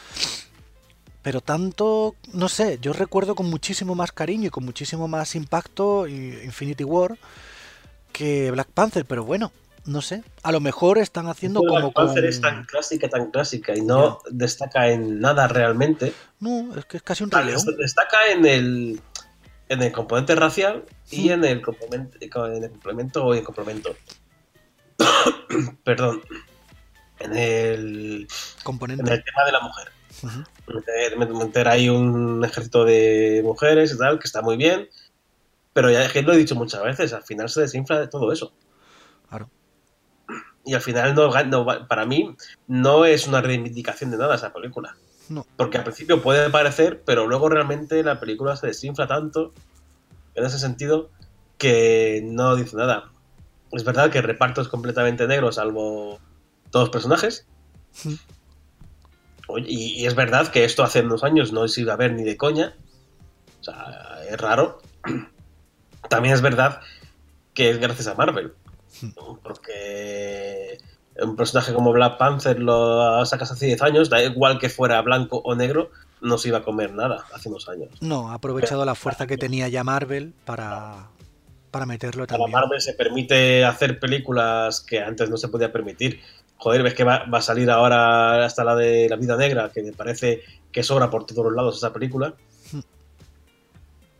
Speaker 1: Pero tanto, no sé, yo recuerdo con muchísimo más cariño y con muchísimo más impacto y- Infinity War que Black Panther, pero bueno, no sé. A lo mejor están haciendo
Speaker 2: Black
Speaker 1: como
Speaker 2: Panther
Speaker 1: con...
Speaker 2: es tan clásica, tan clásica y no destaca en nada realmente.
Speaker 1: No, es que es casi un
Speaker 2: O sea,
Speaker 1: Rey León.
Speaker 2: Destaca en el, en el componente racial y
Speaker 1: Sí.
Speaker 2: en el complemento, en el complemento o en complemento. <coughs> Perdón. En el, en
Speaker 1: Componente.
Speaker 2: el tema de la mujer.
Speaker 1: Ujú.
Speaker 2: Meter, meter ahí un ejército de mujeres y tal, que está muy bien. Pero ya es que lo he dicho muchas veces, al final se desinfla de todo eso.
Speaker 1: Claro.
Speaker 2: Y al final, no, para mí, no es una reivindicación de nada esa película.
Speaker 1: No.
Speaker 2: Porque al principio puede parecer, pero luego realmente la película se desinfla tanto, en ese sentido, que no dice nada. Es verdad que el reparto es completamente negro, salvo dos personajes.
Speaker 1: Mm.
Speaker 2: Y, y es verdad que esto hace unos años no se iba a ver ni de coña. O sea, es raro. <clears throat> También es verdad que es gracias a Marvel. ¿no? Porque un personaje como Black Panther lo sacas hace 10 años, da igual que fuera blanco o negro, no se iba a comer nada hace unos años.
Speaker 1: No, ha aprovechado la fuerza que tenía ya Marvel para, para meterlo
Speaker 2: Para
Speaker 1: también.
Speaker 2: Marvel se permite hacer películas que antes no se podía permitir. Joder, ves que va, va a salir ahora hasta la de La Vida Negra, que me parece que sobra por todos los lados esa película.
Speaker 1: Hmm.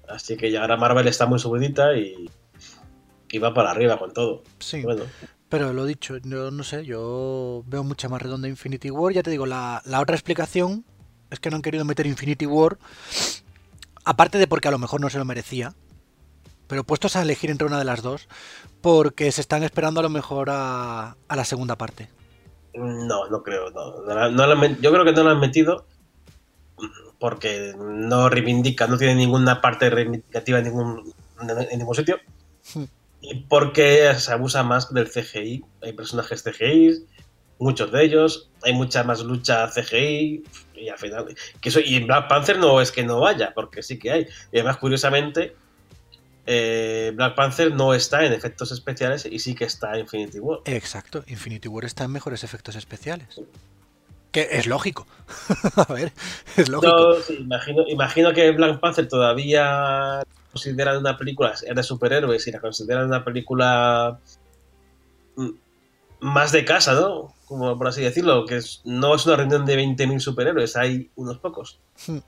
Speaker 2: Así que ya ahora Marvel está muy subidita y, y va para arriba con todo.
Speaker 1: Sí,
Speaker 2: Bueno,
Speaker 1: pero lo dicho, yo no sé, yo veo mucha más redonda Infinity War. Ya te digo, la, la otra explicación es que no han querido meter Infinity War, aparte de porque a lo mejor no se lo merecía, pero puestos a elegir entre una de las dos, porque se están esperando a lo mejor a, a la segunda parte.
Speaker 2: No, no creo. No, No han yo creo que no lo han metido porque no reivindica, no tiene ninguna parte reivindicativa en ningún, en ningún sitio. <laughs> Y porque se abusa más del CGI. Hay personajes CGI, muchos de ellos, hay mucha más lucha CGI. Y al final, que eso, y en Black Panther no es que no vaya, porque sí que hay. Y además, curiosamente, eh, Black Panther no está en efectos especiales y sí que está en Infinity War.
Speaker 1: Exacto, Infinity War está en mejores efectos especiales. Que es lógico. <laughs> a ver, es lógico.
Speaker 2: Yo sí, imagino, imagino que Black Panther todavía consideran una película es de superhéroes y la consideran una película mm, más de casa, ¿no? Como por así decirlo, que es- no es una reunión de 20.000 superhéroes, hay unos pocos.
Speaker 1: Hmm.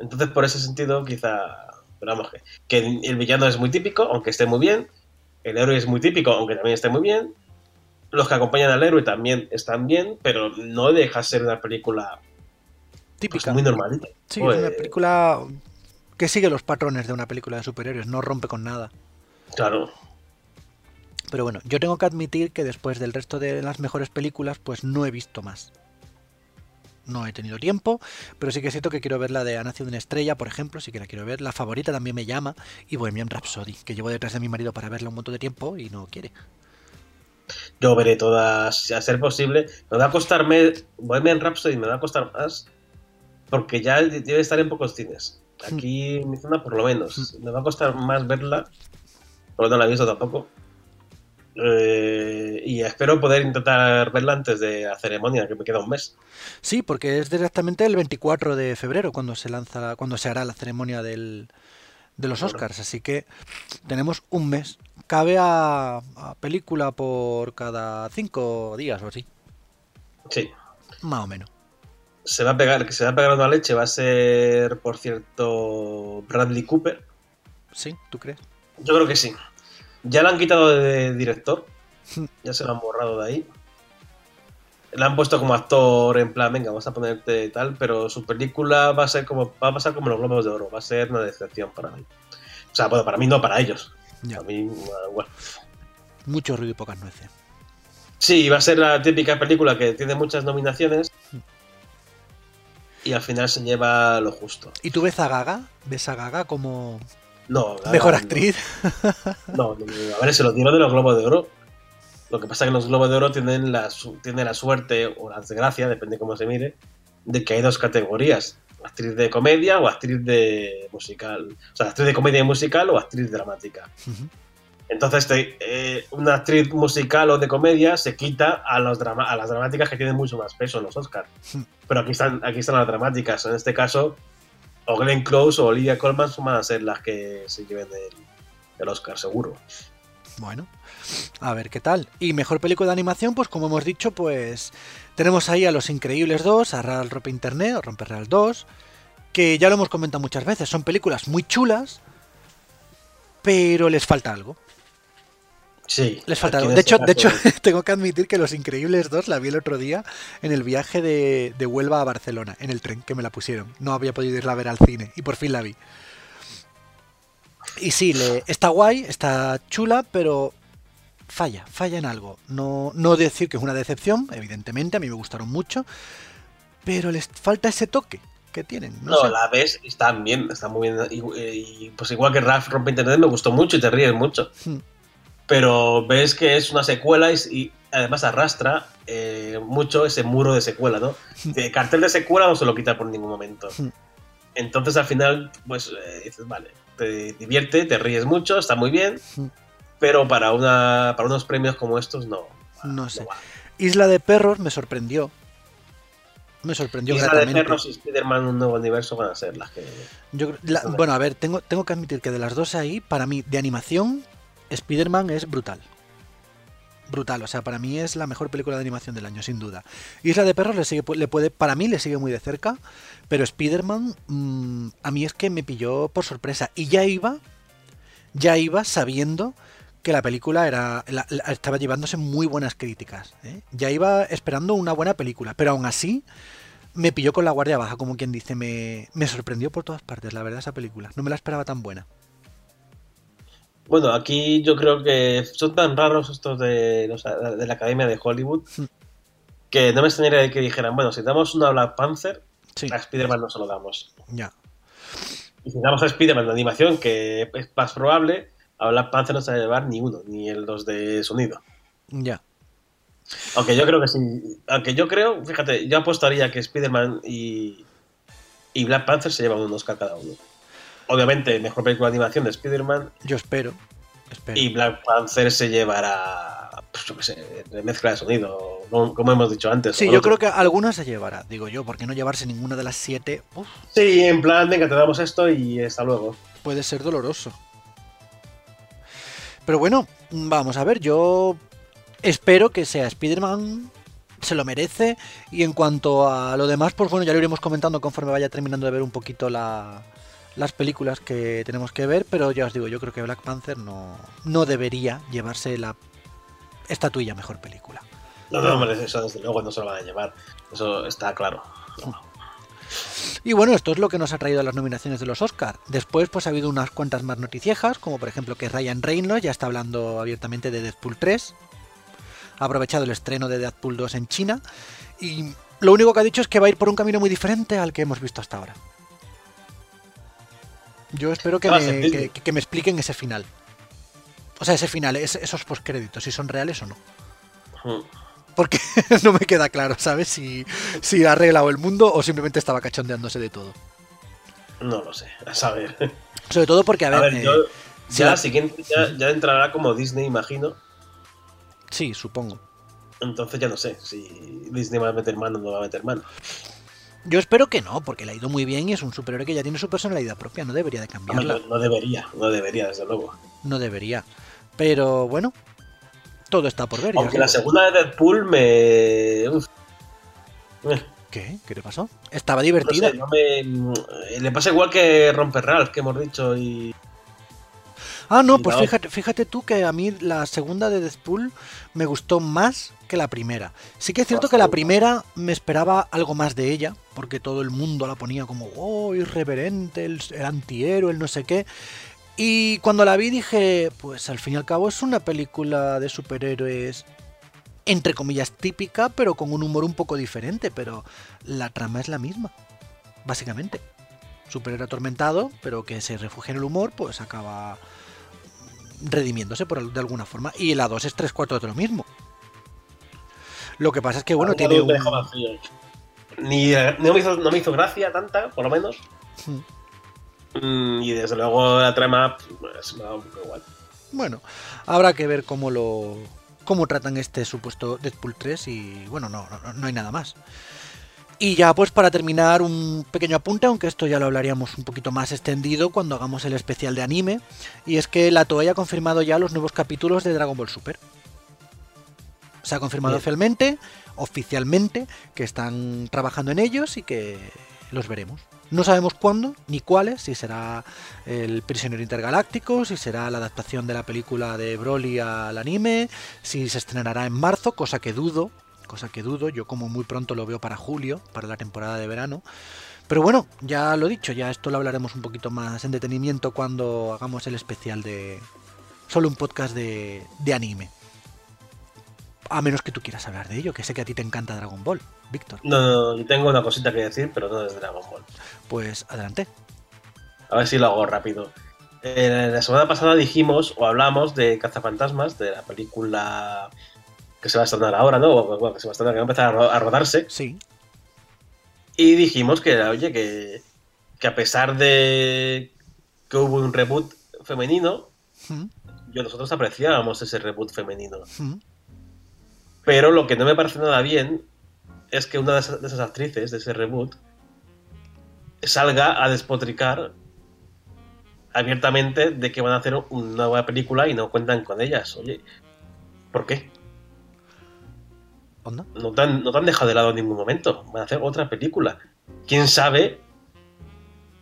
Speaker 2: Entonces, por ese sentido, quizá. Pero vamos, que, que el villano es muy típico, aunque esté muy bien. El héroe es muy típico, aunque también esté muy bien. Los que acompañan al héroe también están bien, pero no deja ser una película pues,
Speaker 1: Típica.
Speaker 2: muy normalita.
Speaker 1: Sí,
Speaker 2: Pues,
Speaker 1: es una película que sigue los patrones de una película de superhéroes, no rompe con nada.
Speaker 2: Claro.
Speaker 1: Pero bueno, yo tengo que admitir que después del resto de las mejores películas, pues no he visto más. No he tenido tiempo, pero sí que siento que quiero ver la de Ha nacido una estrella, por ejemplo, sí que la quiero ver. La favorita también me llama, y Bohemian Rhapsody, que llevo detrás de mi marido para verla un montón de tiempo y no quiere.
Speaker 2: Yo veré todas a ser posible. Me va a costarme. Bohemian Rhapsody me va a costar más. Porque ya debe estar en pocos cines. Aquí en mi zona, por lo menos. Me va a costar más verla. Porque no la he visto tampoco. Eh, y espero poder intentar verla antes de la ceremonia, que me queda un mes.
Speaker 1: Sí, porque es exactamente el 24 de febrero cuando se lanza, cuando se hará la ceremonia del, de los. Oscars, así que tenemos un mes. Cabe a, a película por cada cinco días o así,
Speaker 2: Sí.
Speaker 1: más o menos.
Speaker 2: Se va a pegar, que se va a pegar una leche va a ser, por cierto, Bradley Cooper.
Speaker 1: ¿Sí? ¿Tú crees?
Speaker 2: Yo creo que sí. Ya lo han quitado de director. Ya se lo han borrado de ahí. Le han puesto como actor en plan, venga, vamos a ponerte tal, pero su película va a ser como, va a pasar como los globos de oro, va a ser una decepción para mí. O sea, bueno, para mí no, para ellos.
Speaker 1: Ya.
Speaker 2: Para mí, bueno.
Speaker 1: Mucho ruido y pocas nueces.
Speaker 2: Sí, va a ser la típica película que tiene muchas nominaciones y al final se lleva lo justo.
Speaker 1: ¿Y tú ves a Gaga? ¿Ves a Gaga como
Speaker 2: No,
Speaker 1: mejor actriz?
Speaker 2: No, no, no, a ver, se lo dieron de los Globos de Oro. Lo que pasa es que los Globos de Oro tienen la, tienen la suerte o la desgracia, depende cómo se mire, de que hay dos categorías. Actriz de comedia o actriz de musical. O sea, actriz de comedia y musical o actriz dramática. Entonces, te- eh, una actriz musical o de comedia se quita a, los drama- a las dramáticas que tienen mucho más peso en los Oscars. Pero aquí están, aquí están las dramáticas. En este caso, o Glenn Close o Olivia Colman van a ser las que se lleven el, el Oscar, seguro.
Speaker 1: Bueno, a ver qué tal. Y mejor película de animación, pues como hemos dicho, pues tenemos ahí a Los Increíbles 2, a Real Rompe Internet, o Romper Real 2, que ya lo hemos comentado muchas veces, son películas muy chulas, pero les falta algo.
Speaker 2: Sí.
Speaker 1: Les falta De hecho, de hecho,
Speaker 2: caso- <laughs>
Speaker 1: tengo que admitir que Los Increíbles 2 la vi el otro día en el viaje de, de Huelva a Barcelona, en el tren que me la pusieron. No había podido irla a ver al cine y por fin la vi. Y sí, le, está guay, está chula, pero falla, falla en algo. No, no decir que es una decepción, evidentemente, a mí me gustaron mucho, pero les falta ese toque que tienen. No,
Speaker 2: No,
Speaker 1: sé.
Speaker 2: la ves y están bien, están muy bien. Y, y, pues igual que Ralph Rompe Internet me gustó mucho y te ríes mucho.
Speaker 1: Hmm.
Speaker 2: Pero ves que es una secuela y, y además arrastra eh, mucho ese muro de secuela, ¿no? <laughs> El cartel de secuela no se lo quita por ningún momento.
Speaker 1: Hmm.
Speaker 2: Entonces al final, pues eh, dices, vale, te divierte, te ríes mucho, está muy bien,
Speaker 1: Hmm.
Speaker 2: pero para, una, para unos premios como estos no.
Speaker 1: No sé. Isla de Perros me sorprendió. Me sorprendió
Speaker 2: Isla de. Perros y Spider-Man un nuevo universo van a ser las que.
Speaker 1: Yo la- bueno, a ver, tengo, tengo que admitir que de las dos ahí, para mí, de animación, Spider-Man es brutal. Brutal, o sea, para mí es la mejor película de animación del año, sin duda. Isla de Perros le sigue, le puede, para mí le sigue muy de cerca, pero Spider-Man mm, a mí es que me pilló por sorpresa. Y ya iba, ya iba sabiendo que la película era estaba llevándose muy buenas críticas. ¿eh? Ya iba esperando una buena película, pero aún así me pilló con la guardia baja, como quien dice. Me, me sorprendió por todas partes, la verdad, esa película. No me la esperaba tan buena.
Speaker 2: Bueno, aquí yo creo que son tan raros estos de, los- de la Academia de Hollywood
Speaker 1: Hmm.
Speaker 2: que no me extrañaría que dijeran, bueno, si damos una Black Panther,
Speaker 1: Sí,
Speaker 2: a Spider-Man no se lo damos.
Speaker 1: ya.
Speaker 2: Y si damos a Spider-Man de animación, que es más probable, a Black Panther no se va a llevar ni uno, ni el dos de sonido.
Speaker 1: Ya.
Speaker 2: Aunque yo creo que sí. Aunque yo creo, fíjate, yo apostaría que Spider-Man y, y Black Panther se llevan un Oscar cada uno. Obviamente, mejor película de animación de Spider-Man
Speaker 1: Yo espero. espero.
Speaker 2: y Black Panther se llevará, pues, yo qué sé, mezcla de sonido, como, hemos dicho antes.
Speaker 1: Sí, yo
Speaker 2: otro.
Speaker 1: creo que alguna se llevará, digo yo, porque no llevarse ninguna de las siete uf,
Speaker 2: Sí, en plan, venga, te damos esto y hasta luego.
Speaker 1: puede ser doloroso. Pero bueno, vamos a ver, yo espero que sea Spider-Man, se lo merece, y en cuanto a lo demás, pues bueno, ya lo iremos comentando conforme vaya terminando de ver un poquito la- las películas que tenemos que ver, pero ya os digo, yo creo que Black Panther no, no debería llevarse la estatuilla mejor película.
Speaker 2: No, no, hombre, eso desde luego no se lo van a llevar. Eso está claro.
Speaker 1: Y bueno, esto es lo que nos ha traído a las nominaciones de los Oscar. Después, pues ha habido unas cuantas más noticiejas, como por ejemplo que Ryan Reynolds ya está hablando abiertamente de Deadpool 3. Ha aprovechado el estreno de Deadpool 2 en China. Y lo único que ha dicho es que va a ir por un camino muy diferente al que hemos visto hasta ahora. Yo espero que me,
Speaker 2: ser Disney.
Speaker 1: que- que me expliquen ese final. O sea, ese final, es- esos postcréditos, si son reales o no.
Speaker 2: Hmm.
Speaker 1: Porque <laughs> no me queda claro, ¿sabes? Si, si ha arreglado el mundo o simplemente estaba cachondeándose de todo.
Speaker 2: No lo sé, a saber.
Speaker 1: Sobre todo porque, a
Speaker 2: A
Speaker 1: ver,
Speaker 2: ver,
Speaker 1: eh,
Speaker 2: yo, ya
Speaker 1: la-
Speaker 2: la siguiente ya, ya entrará como Disney, imagino.
Speaker 1: sí, supongo.
Speaker 2: Entonces ya no sé si Disney va a meter mano o no va a meter mano.
Speaker 1: Yo espero que no, porque le ha ido muy bien y es un superhéroe que ya tiene su personalidad propia, no debería de cambiarla.
Speaker 2: No, no debería, no debería, desde luego.
Speaker 1: No debería. Pero bueno, todo está por ver. ya
Speaker 2: Aunque la segunda de Deadpool me. uf. Eh,
Speaker 1: ¿Qué? ¿Qué te pasó? Estaba
Speaker 2: no
Speaker 1: divertida.
Speaker 2: sé, no me- mm, Le pasa igual que Romper Ralph, que hemos dicho, y.
Speaker 1: Ah, no,
Speaker 2: y
Speaker 1: pues fíjate, fíjate tú que a mí la segunda de Deadpool me gustó más que la primera. Sí que es cierto que la primera me esperaba algo más de ella, porque todo el mundo la ponía como, oh, irreverente, el, el antihéroe, el no sé qué. Y cuando la vi dije, pues al fin y al cabo es una película de superhéroes, entre comillas, típica, pero con un humor un poco diferente, pero la trama es la misma, básicamente. Superhéroe atormentado, pero que se refugia en el humor, pues acaba redimiéndose por, de alguna forma. Y la 2 es tres cuartos de lo mismo. Lo que pasa es que, bueno, tiene un...
Speaker 2: Ni, no, me hizo, no me hizo gracia tanta, por lo menos.
Speaker 1: Hmm.
Speaker 2: Mm, y desde luego la trama pues, me da un poco igual.
Speaker 1: Bueno, habrá que ver cómo lo cómo tratan este supuesto Deadpool 3 y bueno, no, no, no hay nada más. Y ya pues para terminar un pequeño apunte, aunque esto ya lo hablaríamos un poquito más extendido cuando hagamos el especial de anime, y es que la Toei ha confirmado ya los nuevos capítulos de Dragon Ball Super. Se ha confirmado oficialmente, oficialmente que están trabajando en ellos y que los veremos. No sabemos cuándo ni cuáles, si será el Prisionero Intergaláctico, si será la adaptación de la película de Broly al anime, si se estrenará en marzo, cosa que dudo, cosa que dudo, yo como muy pronto lo veo para julio, para la temporada de verano. Pero bueno, ya lo dicho, ya esto lo hablaremos un poquito más en detenimiento cuando hagamos el especial de solo un podcast de, de anime. A menos que tú quieras hablar de ello, que sé que a ti te encanta Dragon Ball, Víctor.
Speaker 2: No, no, no, yo tengo una cosita que decir, pero no es de Dragon Ball.
Speaker 1: Pues adelante.
Speaker 2: A ver si lo hago rápido. Eh, la semana pasada dijimos o hablamos de Cazafantasmas, de la película que se va a estrenar ahora, ¿no? Bueno, que se va a estrenar, que va a empezar a ro- a rodarse.
Speaker 1: Sí.
Speaker 2: Y dijimos que, oye, que, que a pesar de que hubo un reboot femenino,
Speaker 1: Mm,
Speaker 2: yo nosotros apreciábamos ese reboot femenino.
Speaker 1: mm.
Speaker 2: Pero lo que no me parece nada bien es que una de esas, de esas actrices de ese reboot salga a despotricar abiertamente de que van a hacer una nueva película y no cuentan con ellas. Oye, ¿por qué?
Speaker 1: ¿Onda?
Speaker 2: No te, han, no te han dejado de lado en ningún momento. Van a hacer otra película. ¿Quién sabe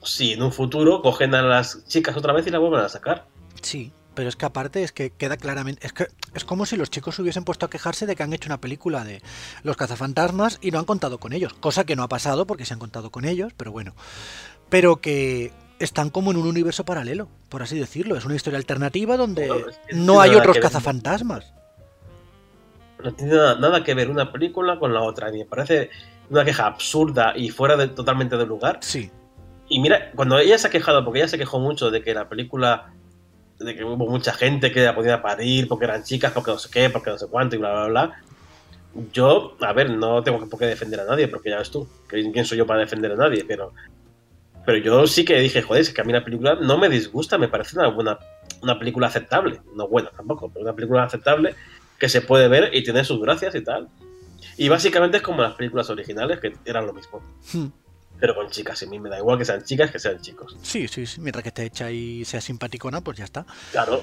Speaker 2: si en un futuro cogen a las chicas otra vez y la vuelven a sacar?
Speaker 1: Sí, pero es que aparte es que queda claramente. Es que es como si los chicos se hubiesen puesto a quejarse de que han hecho una película de los cazafantasmas y no han contado con ellos. Cosa que no ha pasado porque se han contado con ellos, pero bueno. Pero que están como en un universo paralelo, por así decirlo. Es una historia alternativa donde
Speaker 2: Bueno, es que no
Speaker 1: hay otros cazafantasmas.
Speaker 2: No tiene nada, nada que ver una película con la otra. Y me parece una queja absurda y fuera de, totalmente de lugar.
Speaker 1: Sí,
Speaker 2: Y mira, cuando ella se ha quejado, porque ella se quejó mucho de que la película, de que hubo mucha gente que la podía parir, porque eran chicas, porque no sé qué, porque no sé cuánto y bla, bla, bla. Yo, a ver, no tengo por qué defender a nadie, porque ya ves tú, que quién soy yo para defender a nadie, pero. Pero yo sí que dije, joder, es que a mí la película no me disgusta, me parece una buena, una película aceptable. No buena tampoco, pero una película aceptable que se puede ver y tiene sus gracias y tal. Y básicamente es como las películas originales, que eran lo mismo. Pero con chicas, y a mí me da igual que sean chicas que sean chicos.
Speaker 1: sí, sí, sí. Mientras que esté hecha y sea simpaticona, pues ya está.
Speaker 2: Claro.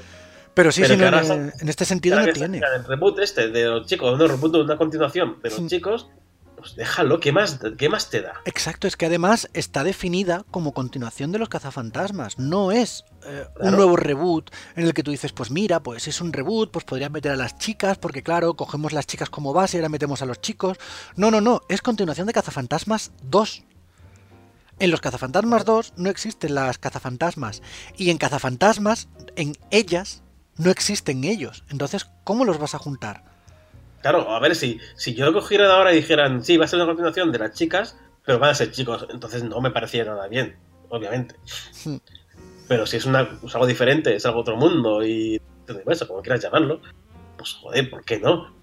Speaker 1: Pero sí,
Speaker 2: Pero
Speaker 1: sí, no, en, este sentido no tiene.
Speaker 2: El reboot este de los chicos, no reboot, una continuación de los
Speaker 1: Sí.
Speaker 2: chicos, pues déjalo, ¿qué más, ¿qué más te da?
Speaker 1: Exacto, es que además está definida como continuación de los cazafantasmas. No es eh, un nuevo reboot en el que tú dices, pues mira, pues es un reboot, pues podrían meter a las chicas, porque claro, cogemos las chicas como base y ahora metemos a los chicos. No, no, no, es continuación de Cazafantasmas 2. En los Cazafantasmas 2 no existen las cazafantasmas. Y en Cazafantasmas, en ellas, no existen ellos. Entonces, ¿cómo los vas a juntar?
Speaker 2: Claro, a ver, si, si yo cogieran ahora y dijeran, sí, va a ser una continuación de las chicas, pero van a ser chicos, entonces no me parecía nada bien, obviamente.
Speaker 1: Hmm.
Speaker 2: Pero si es, una, es algo diferente, es algo otro mundo y universo, como quieras llamarlo, pues joder, ¿por qué no?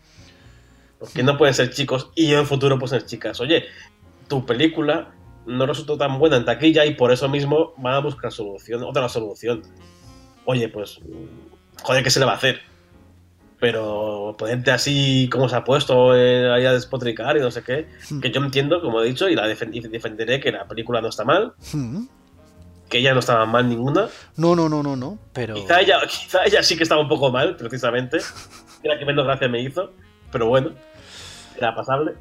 Speaker 2: ¿Por qué no pueden ser chicos y en el futuro pueden ser chicas? Oye, tu película no resultó tan buena en taquilla y por eso mismo van a buscar solución, otra solución. Oye, pues, mm, joder, ¿qué se le va a hacer? Pero ponerte así como se ha puesto eh, ahí a despotricar y no sé qué,
Speaker 1: Hmm.
Speaker 2: que yo entiendo, como he dicho, y la defen- y defenderé que la película no está mal,
Speaker 1: Hmm.
Speaker 2: que ella no estaba mal ninguna.
Speaker 1: No, no, no, no, no, pero...
Speaker 2: Quizá ella, quizá ella sí que estaba un poco mal, precisamente. <laughs> Era que menos gracia me hizo, pero bueno, era pasable.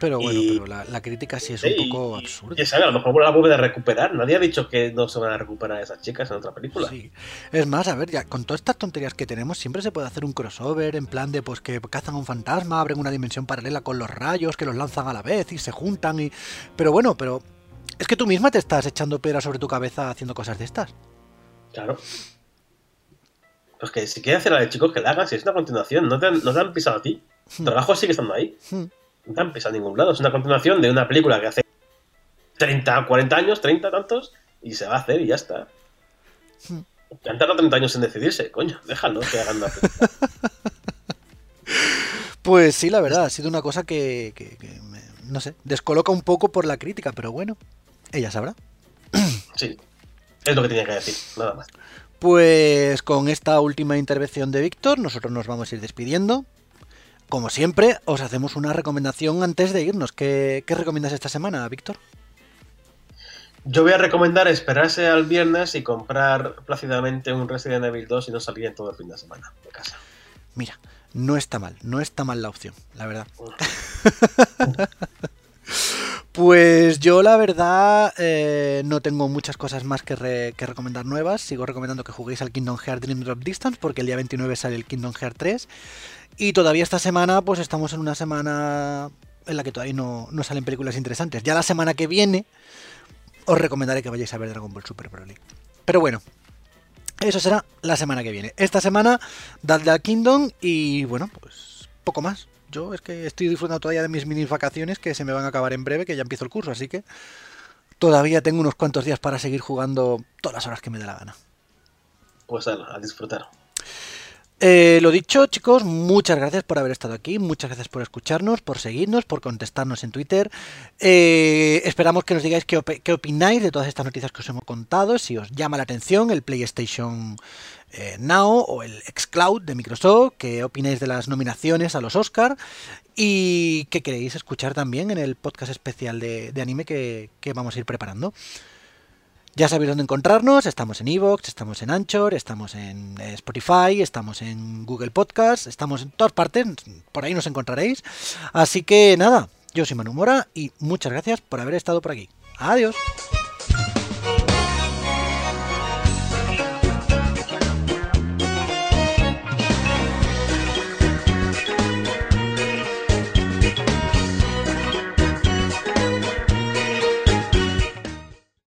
Speaker 1: Pero bueno,
Speaker 2: Y-
Speaker 1: pero la, la crítica sí es un poco absurda.
Speaker 2: quién sabe, a lo mejor la vuelve a recuperar. Nadie ha dicho que no se van a recuperar esas chicas en otra película.
Speaker 1: Sí. Es más, a ver, ya con todas estas tonterías que tenemos, siempre se puede hacer un crossover en plan de pues que cazan un fantasma, abren una dimensión paralela con los rayos, que los lanzan a la vez y se juntan y. Pero bueno, pero. Es que tú misma te estás echando piedras sobre tu cabeza haciendo cosas de estas.
Speaker 2: Claro. Pues que si quiere hacer la de chicos, que la hagan, si es una continuación, no te han, no te han pisado a ti. Tu trabajo sigue estando ahí.
Speaker 1: Hmm.
Speaker 2: Han pisado a ningún lado. Es una continuación de una película que hace 30, 40 años, 30 tantos, y se va a hacer y ya está.
Speaker 1: Hmm.
Speaker 2: Que han tardado 30 años en decidirse, coño, déjalo que hagan una película. <laughs>
Speaker 1: Pues sí, la verdad, ha sido una cosa que, que- que me- no sé, descoloca un poco por la crítica, pero bueno, ella sabrá. <clears throat>
Speaker 2: Sí, es lo que tenía que decir, nada más.
Speaker 1: Pues con esta última intervención de Víctor, nosotros nos vamos a ir despidiendo. Como siempre, os hacemos una recomendación antes de irnos. ¿Qué, qué recomiendas esta semana, Víctor?
Speaker 2: Yo voy a recomendar esperarse al viernes y comprar plácidamente un Resident Evil 2 y no salir en todo el fin de semana de casa.
Speaker 1: Mira, no está mal, no está mal la opción, la verdad. <laughs> Pues yo la verdad eh, no tengo muchas cosas más que, re- que recomendar nuevas. Sigo recomendando que juguéis al Kingdom Hearts Dream Drop Distance porque el día 29 sale el Kingdom Hearts 3. Y todavía esta semana pues estamos en una semana en la que todavía no, no salen películas interesantes. Ya la semana que viene os recomendaré que vayáis a ver Dragon Ball Super Broly. Pero bueno, eso será la semana que viene. Esta semana, dadle al Kingdom y bueno, pues poco más. Yo es que estoy disfrutando todavía de mis mini vacaciones que se me van a acabar en breve, que ya empiezo el curso, así que todavía tengo unos cuantos días para seguir jugando todas las horas que me dé la gana.
Speaker 2: Pues a, a disfrutar.
Speaker 1: Eh, lo dicho, chicos, muchas gracias por haber estado aquí, muchas gracias por escucharnos, por seguirnos, por contestarnos en Twitter. Eh, esperamos que nos digáis qué, op- qué opináis de todas estas noticias que os hemos contado, si os llama la atención el PlayStation eh, Now o el xCloud de Microsoft, qué opináis de las nominaciones a los Oscar y qué queréis escuchar también en el podcast especial de, anime que, que vamos a ir preparando. Ya sabéis dónde encontrarnos, estamos en Evox, estamos en Anchor, estamos en eh, Spotify, estamos en Google Podcast, estamos en todas partes, por ahí nos encontraréis. Así que nada, yo soy Manu Mora y muchas gracias por haber estado por aquí. Adiós.